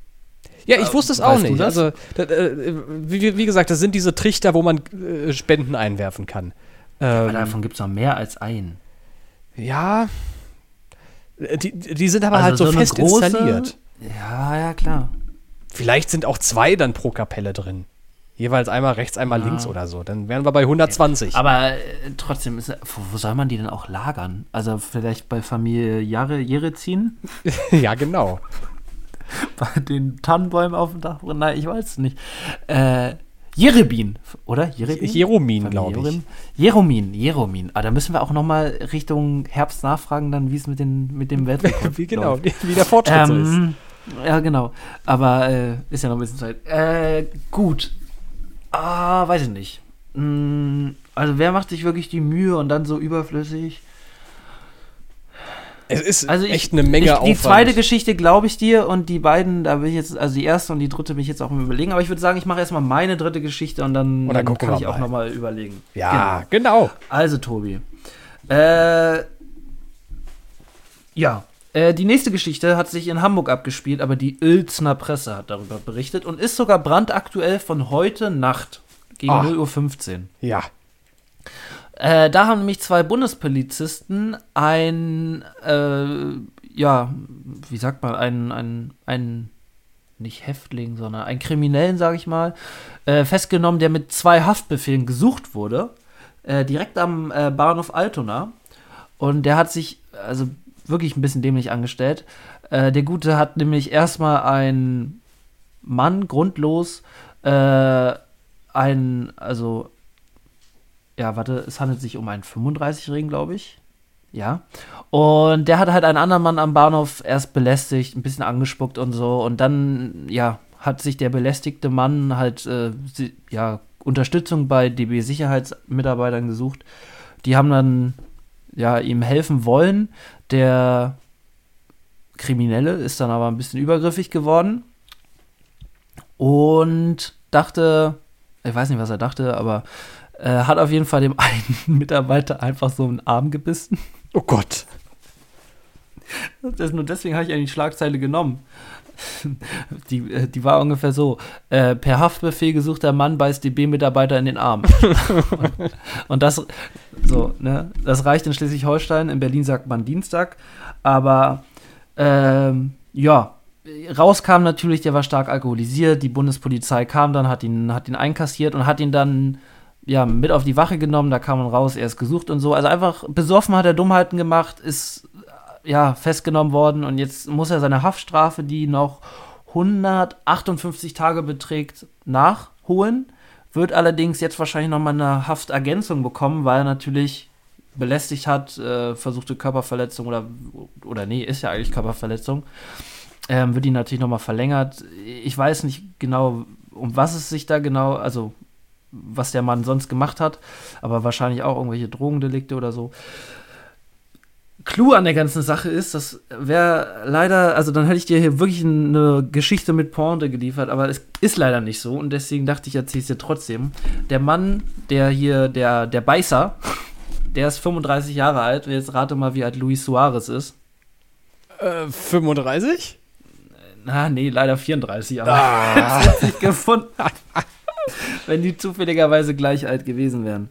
Ja, ich wusste es auch nicht. Also, äh, wie, wie, gesagt, das sind diese Trichter, wo man äh, Spenden einwerfen kann. Ähm, aber davon gibt es noch mehr als einen. Ja. Die, die sind aber also halt so, so fest große, installiert. Ja, ja, klar. Vielleicht sind auch zwei dann pro Kapelle drin. Jeweils einmal rechts, einmal ja. links oder so. Dann wären wir bei 120. Aber äh, trotzdem, ist, wo soll man die denn auch lagern? Also vielleicht bei Familie Jare, Jerezin? *laughs* ja, genau. *laughs* bei den Tannenbäumen auf dem Dach. Nein, ich weiß es nicht. Äh, Jerebin, oder? Jerebin? Jeromin, glaube ich. Jeromin, Jeromin. Ah, da müssen wir auch noch mal Richtung Herbst nachfragen, dann wie es mit, mit dem Weltrekord *laughs* Wie genau, wie, wie, der Fortschritt ähm, so ist. Ja, genau. Aber äh, ist ja noch ein bisschen Zeit. Äh, gut. Ah, weiß ich nicht. Hm, also wer macht sich wirklich die Mühe und dann so überflüssig? Es ist also ich, echt eine Menge ich, Aufwand. Die zweite Geschichte glaube ich dir und die beiden, da will ich jetzt, also die erste und die dritte bin ich jetzt auch mal überlegen. Aber ich würde sagen, ich mache erstmal meine dritte Geschichte und dann, dann kann ich auch nochmal überlegen. Ja, genau. genau. Also, Tobi. Äh, ja, äh, die nächste Geschichte hat sich in Hamburg abgespielt, aber die Uelzner Presse hat darüber berichtet und ist sogar brandaktuell von heute Nacht gegen oh. 0.15 Uhr. Ja. Äh, da haben nämlich zwei Bundespolizisten ein, äh, ja, wie sagt man, ein, ein, ein, nicht Häftling, sondern einen Kriminellen, sage ich mal, äh, festgenommen, der mit zwei Haftbefehlen gesucht wurde, äh, direkt am äh, Bahnhof Altona. Und der hat sich, also wirklich ein bisschen dämlich angestellt. Äh, der Gute hat nämlich erstmal einen Mann grundlos, ein, also ja, warte, es handelt sich um einen 35-Jährigen, glaube ich. Ja. Und der hat halt einen anderen Mann am Bahnhof erst belästigt, ein bisschen angespuckt und so. Und dann, ja, hat sich der belästigte Mann halt, äh, ja, Unterstützung bei DB Sicherheitsmitarbeitern gesucht. Die haben dann, ja, ihm helfen wollen. Der Kriminelle ist dann aber ein bisschen übergriffig geworden und dachte, ich weiß nicht, was er dachte, aber äh, hat auf jeden Fall dem *laughs* einen Mitarbeiter einfach so einen Arm gebissen. Oh Gott. Das, nur deswegen habe ich eigentlich die Schlagzeile genommen. *laughs* Die, äh, die war ungefähr so: äh, Per Haftbefehl gesuchter Mann beißt DB-Mitarbeiter in den Arm. und, *laughs* und, das, so, ne, das reicht in Schleswig-Holstein. In Berlin sagt man Dienstag. Aber ähm, ja, rauskam natürlich, der war stark alkoholisiert. Die Bundespolizei kam dann, hat ihn, hat ihn einkassiert und hat ihn dann ja, mit auf die Wache genommen, da kam man raus, er ist gesucht und so. Also einfach besoffen hat er Dummheiten gemacht, ist ja festgenommen worden und jetzt muss er seine Haftstrafe, die noch 158 Tage beträgt, nachholen. Wird allerdings jetzt wahrscheinlich nochmal eine Haftergänzung bekommen, weil er natürlich belästigt hat, äh, versuchte Körperverletzung oder, oder nee, ist ja eigentlich Körperverletzung. Ähm, wird ihn natürlich nochmal verlängert. Ich weiß nicht genau, um was es sich da genau, also was der Mann sonst gemacht hat, aber wahrscheinlich auch irgendwelche Drogendelikte oder so. Clou an der ganzen Sache ist, das wäre leider, also dann hätte ich dir hier wirklich eine Geschichte mit Pointe geliefert, aber es ist leider nicht so und deswegen dachte ich, erzähle es dir trotzdem. Der Mann, der hier, der, der Beißer, der ist 35 Jahre alt und jetzt rate mal, wie alt Luis Suarez ist. Äh, 35? Na, nee, leider 34, aber ah. *laughs* ich gefunden. Wenn die zufälligerweise gleich alt gewesen wären.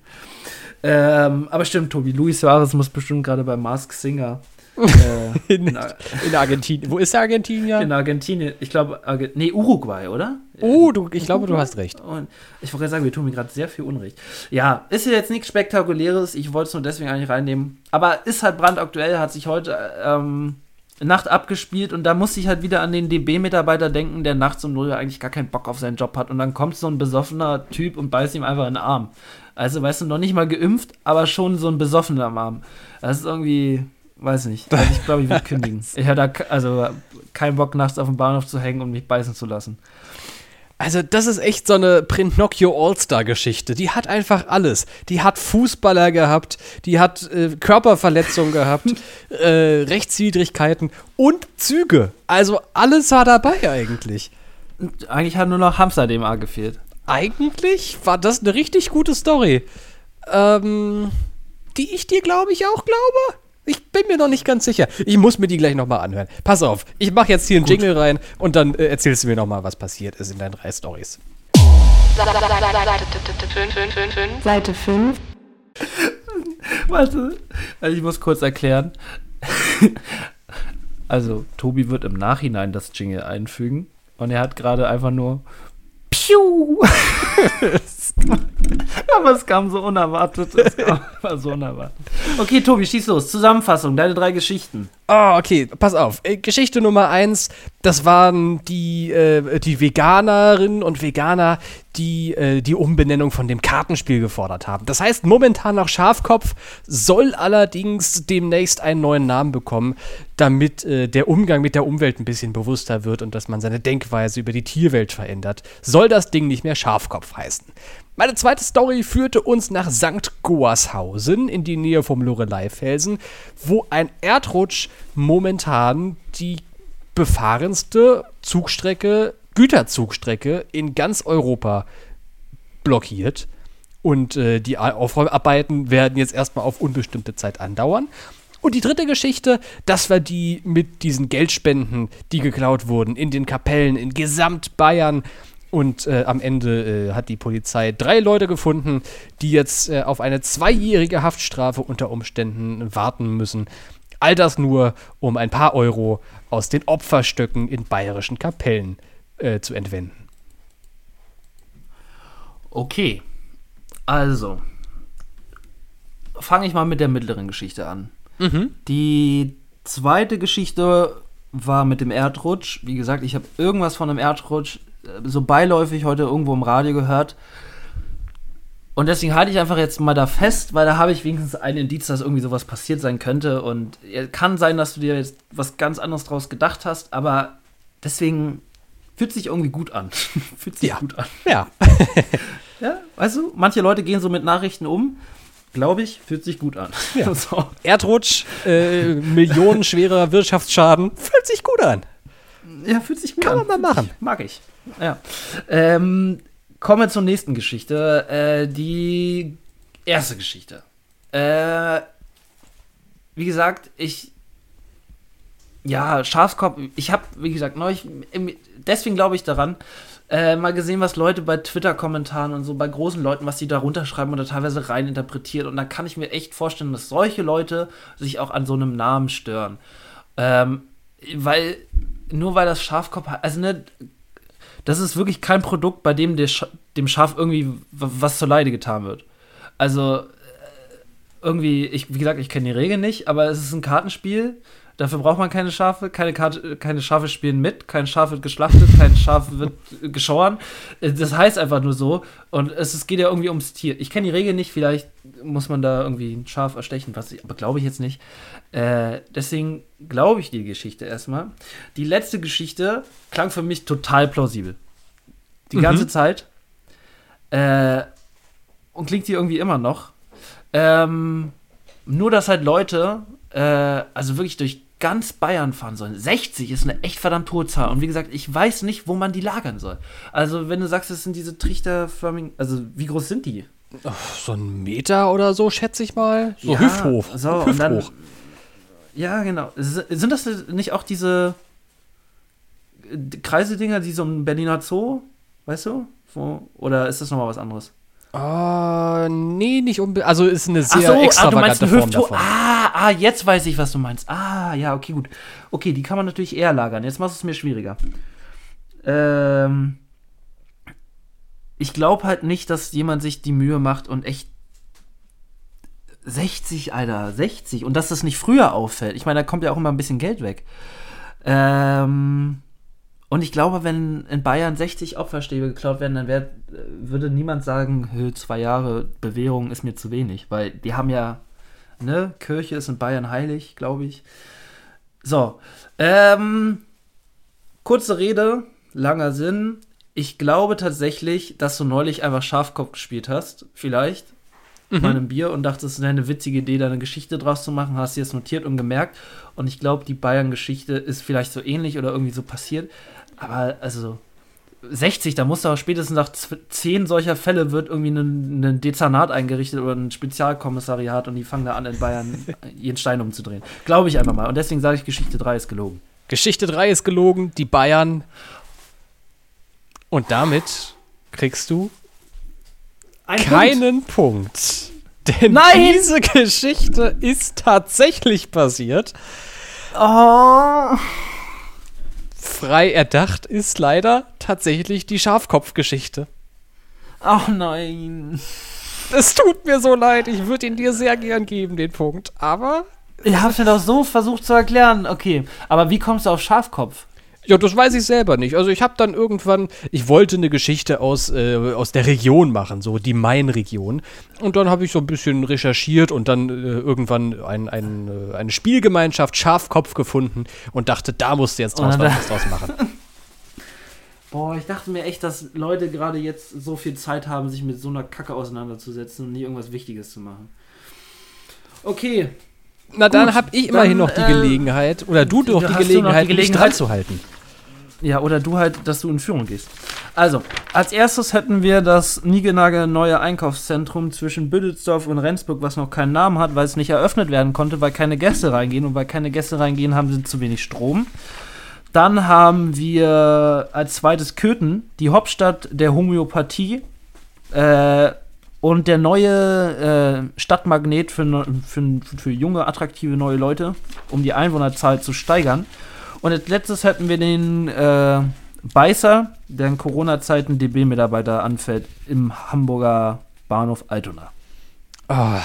Ähm, aber stimmt, Tobi, Luis Suarez muss bestimmt gerade bei Mask Singer. *laughs* Äh, in, in, Argentinien. Wo ist der Argentinier? In Argentinien. Ich glaube, Arge nee, Uruguay, oder? Oh, du, ich glaube, du hast recht. Und ich wollte sagen, wir tun mir gerade sehr viel Unrecht. Ja, ist jetzt nichts Spektakuläres. Ich wollte es nur deswegen eigentlich reinnehmen. Aber ist halt brandaktuell, hat sich heute ähm, Nacht abgespielt und da musste ich halt wieder an den DB-Mitarbeiter denken, der nachts um 0 eigentlich gar keinen Bock auf seinen Job hat und dann kommt so ein besoffener Typ und beißt ihm einfach in den Arm. Also, weißt du, noch nicht mal geimpft, aber schon so ein besoffener Arm. Das ist irgendwie, weiß nicht. Also ich glaube, ich würde *laughs* kündigen. Ich hatte also keinen Bock, nachts auf dem Bahnhof zu hängen und mich beißen zu lassen. Also, das ist echt so eine Pinocchio All-Star-Geschichte. Die hat einfach alles. Die hat Fußballer gehabt, die hat äh, Körperverletzungen gehabt, *laughs* äh, Rechtswidrigkeiten und Züge. Also, alles war dabei eigentlich. Eigentlich hat nur noch Hamster-DMA gefehlt. Eigentlich war das eine richtig gute Story. Ähm, die ich dir, glaube ich, auch glaube. Ich bin mir noch nicht ganz sicher. Ich muss mir die gleich nochmal anhören. Pass auf, ich mache jetzt hier einen Gut. Jingle rein und dann äh, erzählst du mir nochmal, was passiert ist in deinen drei Stories. Seite 5. *laughs* Warte, also ich muss kurz erklären. *laughs* Also, Tobi wird im Nachhinein das Jingle einfügen und er hat gerade einfach nur Piu! *laughs* Aber es kam so unerwartet. Es kam, *laughs* war so unerwartet. Okay, Tobi, schieß los. Zusammenfassung, deine drei Geschichten. Oh, okay, pass auf. Äh, Geschichte Nummer eins, das waren die, äh, die Veganerinnen und Veganer, die äh, die Umbenennung von dem Kartenspiel gefordert haben. Das heißt, momentan noch Schafkopf soll allerdings demnächst einen neuen Namen bekommen, damit äh, der Umgang mit der Umwelt ein bisschen bewusster wird und dass man seine Denkweise über die Tierwelt verändert. Soll das Ding nicht mehr Schafkopf heißen. Meine zweite Story führte uns nach St. Goarshausen in die Nähe vom Lorelei-Felsen, wo ein Erdrutsch momentan die befahrenste Zugstrecke, Güterzugstrecke in ganz Europa blockiert. Und äh, die Aufräumarbeiten werden jetzt erstmal auf unbestimmte Zeit andauern. Und die dritte Geschichte, das war die mit diesen Geldspenden, die geklaut wurden in den Kapellen in gesamt Bayern. Und äh, am Ende äh, hat die Polizei drei Leute gefunden, die jetzt äh, auf eine zweijährige Haftstrafe unter Umständen warten müssen. All das nur, um ein paar Euro aus den Opferstöcken in bayerischen Kapellen äh, zu entwenden. Okay, also fange ich mal mit der mittleren Geschichte an. Mhm. Die zweite Geschichte war mit dem Erdrutsch. Wie gesagt, ich habe irgendwas von einem Erdrutsch so beiläufig heute irgendwo im Radio gehört. Und deswegen halte ich einfach jetzt mal da fest, weil da habe ich wenigstens einen Indiz, dass irgendwie sowas passiert sein könnte. Und kann sein, dass du dir jetzt was ganz anderes draus gedacht hast, aber deswegen fühlt sich irgendwie gut an. *laughs* fühlt sich ja. gut an. Ja. *laughs* ja, weißt du, manche Leute gehen so mit Nachrichten um. Glaube ich, fühlt sich gut an. Ja. *laughs* so. Erdrutsch, äh, millionenschwerer Wirtschaftsschaden, fühlt sich gut an. Ja, fühlt sich gut Kann an. Kann man mal machen. Mag ich. Ja. Ähm, kommen wir zur nächsten Geschichte. Äh, die erste Geschichte. Äh, wie gesagt, ich. Ja, Schafskopf. Ich habe, wie gesagt, neulich. Deswegen glaube ich daran. Äh, mal gesehen, was Leute bei Twitter-Kommentaren und so bei großen Leuten, was die da runterschreiben oder teilweise reininterpretieren. Und da kann ich mir echt vorstellen, dass solche Leute sich auch an so einem Namen stören. Ähm, weil, nur weil das Schafkopf, also ne, das ist wirklich kein Produkt, bei dem Sch dem Schaf irgendwie was zur Leide getan wird. Also äh, irgendwie, ich, wie gesagt, ich kenne die Regeln nicht, aber es ist ein Kartenspiel. Dafür braucht man keine Schafe. Keine, Karte, keine Schafe spielen mit. Kein Schaf wird geschlachtet. Kein Schaf wird *laughs* geschoren. Äh, das heißt einfach nur so. Und es, es geht ja irgendwie ums Tier. Ich kenne die Regeln nicht. Vielleicht muss man da irgendwie ein Schaf erstechen. Was ich, aber glaube ich jetzt nicht. Äh, deswegen glaube ich die Geschichte erstmal. Die letzte Geschichte klang für mich total plausibel. Die mhm. ganze Zeit. Äh, und klingt die irgendwie immer noch. Ähm, nur, dass halt Leute äh, also wirklich durch ganz Bayern fahren sollen. 60 ist eine echt verdammt hohe Zahl. Und wie gesagt, ich weiß nicht, wo man die lagern soll. Also, wenn du sagst, es sind diese trichterförmigen, also wie groß sind die? So ein Meter oder so, schätze ich mal. So Ja, hüfthoch. So, und dann, hüfthoch. ja, genau. Sind das nicht auch diese äh, Kreisedinger, die so im Berliner Zoo, weißt du? Wo, oder ist das nochmal was anderes? Ah, nee, nicht unbedingt. Also ist eine sehr so, ah, du extravagante meinst ein Form davon. Ah, ah, jetzt weiß ich, was du meinst. Ah, ja, okay, gut. Okay, die kann man natürlich eher lagern. Jetzt machst du es mir schwieriger. Ähm, ich glaube halt nicht, dass jemand sich die Mühe macht und echt 60, Alter, 60. Und dass das nicht früher auffällt. Ich meine, da kommt ja auch immer ein bisschen Geld weg. Ähm, und ich glaube, wenn in Bayern 60 Opferstäbe geklaut werden, dann wär, würde niemand sagen, "Hö, zwei Jahre Bewährung ist mir zu wenig. Weil die haben ja, ne, Kirche ist in Bayern heilig, glaube ich. So, ähm, kurze Rede, langer Sinn. Ich glaube tatsächlich, dass du neulich einfach Schafkopf gespielt hast, vielleicht, Mhm. bei einem Bier und dachtest, es wäre eine witzige Idee, da eine Geschichte draus zu machen, hast dir das notiert und gemerkt. Und ich glaube, die Bayern-Geschichte ist vielleicht so ähnlich oder irgendwie so passiert. Aber also 60, da muss doch spätestens nach zw- 10 solcher Fälle wird irgendwie ein, ein Dezernat eingerichtet oder ein Spezialkommissariat und die fangen da an, in Bayern *laughs* jeden Stein umzudrehen. Glaube ich einfach mal. Und deswegen sage ich, Geschichte 3 ist gelogen. Geschichte 3 ist gelogen, die Bayern. Und damit kriegst du Ein keinen Punkt. Denn Nein! diese Geschichte ist tatsächlich passiert. Oh. Frei erdacht ist leider tatsächlich die Schafkopfgeschichte. Ach nein. Es tut mir so leid, ich würde ihn dir sehr gern geben, den Punkt. Aber Ich hab's mir doch so versucht zu erklären. Okay, aber wie kommst du auf Schafkopf? Ja, das weiß ich selber nicht. Also ich habe dann irgendwann, ich wollte eine Geschichte aus, äh, aus der Region machen, so die Main-Region. Und dann habe ich so ein bisschen recherchiert und dann äh, irgendwann ein, ein, äh, eine Spielgemeinschaft Schafkopf gefunden und dachte, da musst du jetzt draus was draus machen. *laughs* Boah, ich dachte mir echt, dass Leute gerade jetzt so viel Zeit haben, sich mit so einer Kacke auseinanderzusetzen und nie irgendwas Wichtiges zu machen. Okay, Na, dann Gut, habe ich immerhin dann, noch die äh, Gelegenheit, oder du doch die Gelegenheit, mich Gelegenheit? dran zu halten. Ja, oder du halt, dass du in Führung gehst. Also, als erstes hätten wir das niegenage neue Einkaufszentrum zwischen Büdelsdorf und Rendsburg, was noch keinen Namen hat, weil es nicht eröffnet werden konnte, weil keine Gäste reingehen. Und weil keine Gäste reingehen, haben sie zu wenig Strom. Dann haben wir als zweites Köthen, die Hauptstadt der Homöopathie. Äh, und der neue äh, Stadtmagnet für, für, für junge, attraktive neue Leute, um die Einwohnerzahl zu steigern. Und als letztes hätten wir den äh, Beißer, der in Corona-Zeiten DB-Mitarbeiter anfällt, im Hamburger Bahnhof Altona. Ah.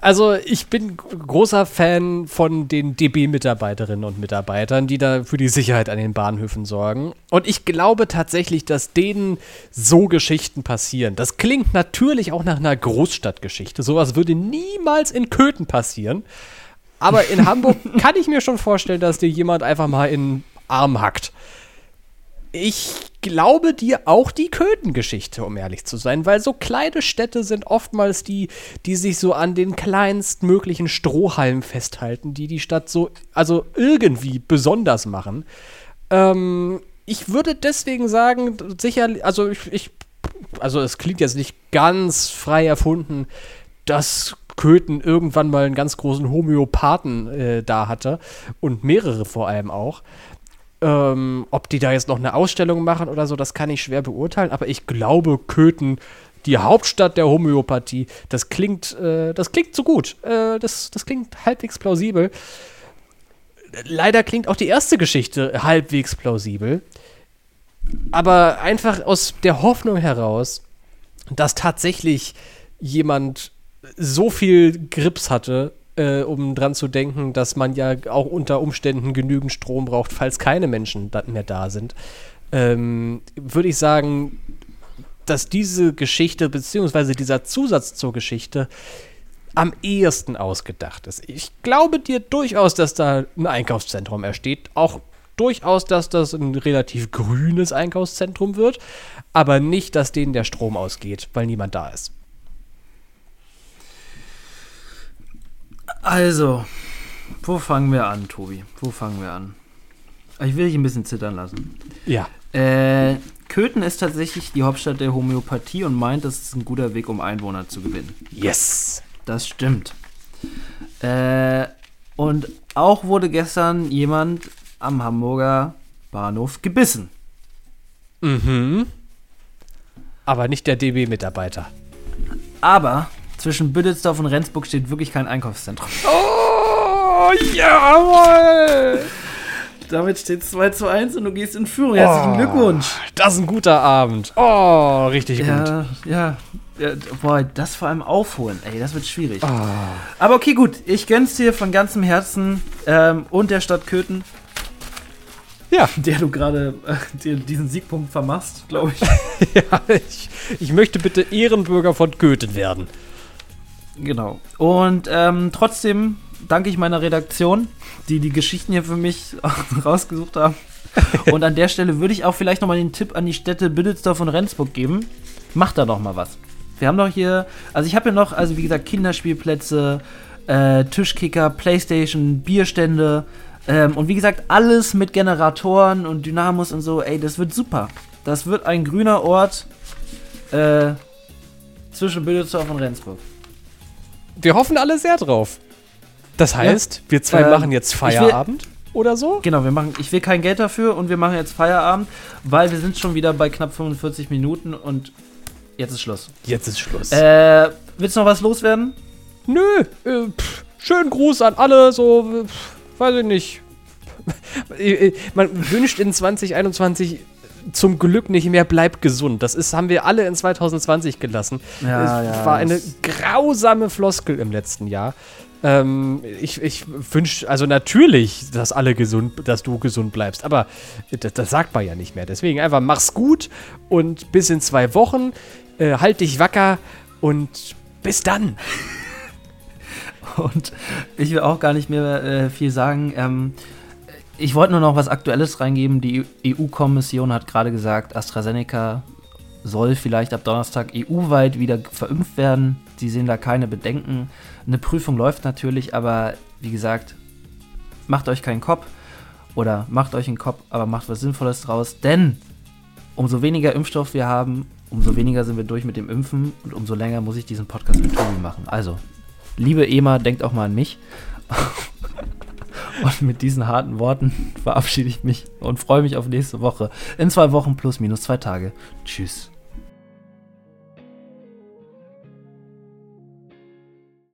Also ich bin großer Fan von den DB-Mitarbeiterinnen und Mitarbeitern, die da für die Sicherheit an den Bahnhöfen sorgen. Und ich glaube tatsächlich, dass denen so Geschichten passieren. Das klingt natürlich auch nach einer Großstadtgeschichte. Sowas würde niemals in Köthen passieren. Aber in *laughs* Hamburg kann ich mir schon vorstellen, dass dir jemand einfach mal in den Arm hackt. Ich glaube dir auch die Köthen-Geschichte, um ehrlich zu sein, weil so kleine Städte sind oftmals die, die sich so an den kleinstmöglichen Strohhalmen festhalten, die die Stadt so, also irgendwie besonders machen. Ähm, ich würde deswegen sagen, sicher, also ich, ich, also es klingt jetzt nicht ganz frei erfunden, dass Köthen irgendwann mal einen ganz großen Homöopathen äh, da hatte und mehrere vor allem auch. Ähm, ob die da jetzt noch eine Ausstellung machen oder so, das kann ich schwer beurteilen, aber ich glaube, Köthen, die Hauptstadt der Homöopathie, das klingt, äh, das klingt so gut. Äh, das, das klingt halbwegs plausibel. Leider klingt auch die erste Geschichte halbwegs plausibel. Aber einfach aus der Hoffnung heraus, dass tatsächlich jemand so viel Grips hatte, äh, um dran zu denken, dass man ja auch unter Umständen genügend Strom braucht, falls keine Menschen mehr da sind, ähm, würde ich sagen, dass diese Geschichte, beziehungsweise dieser Zusatz zur Geschichte, am ehesten ausgedacht ist. Ich glaube dir durchaus, dass da ein Einkaufszentrum ersteht. Auch durchaus, dass das ein relativ grünes Einkaufszentrum wird, aber nicht, dass denen der Strom ausgeht, weil niemand da ist. Also, Wo fangen wir an, Tobi? Wo fangen wir an? Ich will dich ein bisschen zittern lassen. Ja. Äh, Köthen ist tatsächlich die Hauptstadt der Homöopathie und meint, das ist ein guter Weg, um Einwohner zu gewinnen. Yes. Das stimmt. Äh, und auch wurde gestern jemand am Hamburger Bahnhof gebissen. Mhm. Aber nicht der DB-Mitarbeiter. Aber zwischen Büdelsdorf und Rendsburg steht wirklich kein Einkaufszentrum. Oh, jawohl! Damit steht es 2 zu 1 und du gehst in Führung. Herzlichen Oh, Glückwunsch. Das ist ein guter Abend. Oh, richtig gut. Ja, ja, ja. Boah, das vor allem aufholen, ey, das wird schwierig. Oh. Aber okay, gut. Ich gönn's dir von ganzem Herzen ähm, und der Stadt Köthen, Ja, der du gerade äh, diesen Siegpunkt vermachst, glaube ich. *laughs* ja ich, ich möchte bitte Ehrenbürger von Köthen werden. Genau. Und ähm, trotzdem danke ich meiner Redaktion, die die Geschichten hier für mich *laughs* rausgesucht haben. *laughs* Und an der Stelle würde ich auch vielleicht nochmal den Tipp an die Städte Büdelsdorf und Rendsburg geben. Macht da doch mal was. Wir haben doch hier, also ich habe hier noch, also wie gesagt, Kinderspielplätze, äh, Tischkicker, Playstation, Bierstände ähm, und wie gesagt, alles mit Generatoren und Dynamos und so. Ey, das wird super. Das wird ein grüner Ort äh, zwischen Büdelsdorf und Rendsburg. Wir hoffen alle sehr drauf. Das heißt, wir zwei Ähm, machen jetzt Feierabend oder so? Genau, wir machen, ich will kein Geld dafür und wir machen jetzt Feierabend, weil wir sind schon wieder bei knapp 45 Minuten und jetzt ist Schluss. Jetzt ist Schluss. Äh, willst du noch was loswerden? Nö, äh, pff, schönen Gruß an alle, so, pff, weiß ich nicht. *laughs* Äh, äh, Man wünscht in 2021 zum Glück nicht mehr, bleibt gesund. Das ist, haben wir alle in 2020 gelassen. Ja, es ja, war eine grausame Floskel im letzten Jahr. Ähm, ich ich wünsche, also natürlich, dass alle gesund, dass du gesund bleibst, aber das, das sagt man ja nicht mehr. Deswegen einfach mach's gut und bis in zwei Wochen, äh, halt dich wacker und bis dann. *laughs* Und ich will auch gar nicht mehr äh, viel sagen. Ähm, ich wollte nur noch was Aktuelles reingeben. Die EU-Kommission hat gerade gesagt, AstraZeneca soll vielleicht ab Donnerstag EU-weit wieder verimpft werden. Die sehen da keine Bedenken. Eine Prüfung läuft natürlich, aber wie gesagt, macht euch keinen Kopf oder macht euch einen Kopf, aber macht was Sinnvolles draus, denn umso weniger Impfstoff wir haben, umso weniger sind wir durch mit dem Impfen und umso länger muss ich diesen Podcast mit Tobi machen. Also, liebe Ema, denkt auch mal an mich. *laughs* Und mit diesen harten Worten verabschiede ich mich und freue mich auf nächste Woche. In zwei Wochen plus minus zwei Tage. Tschüss.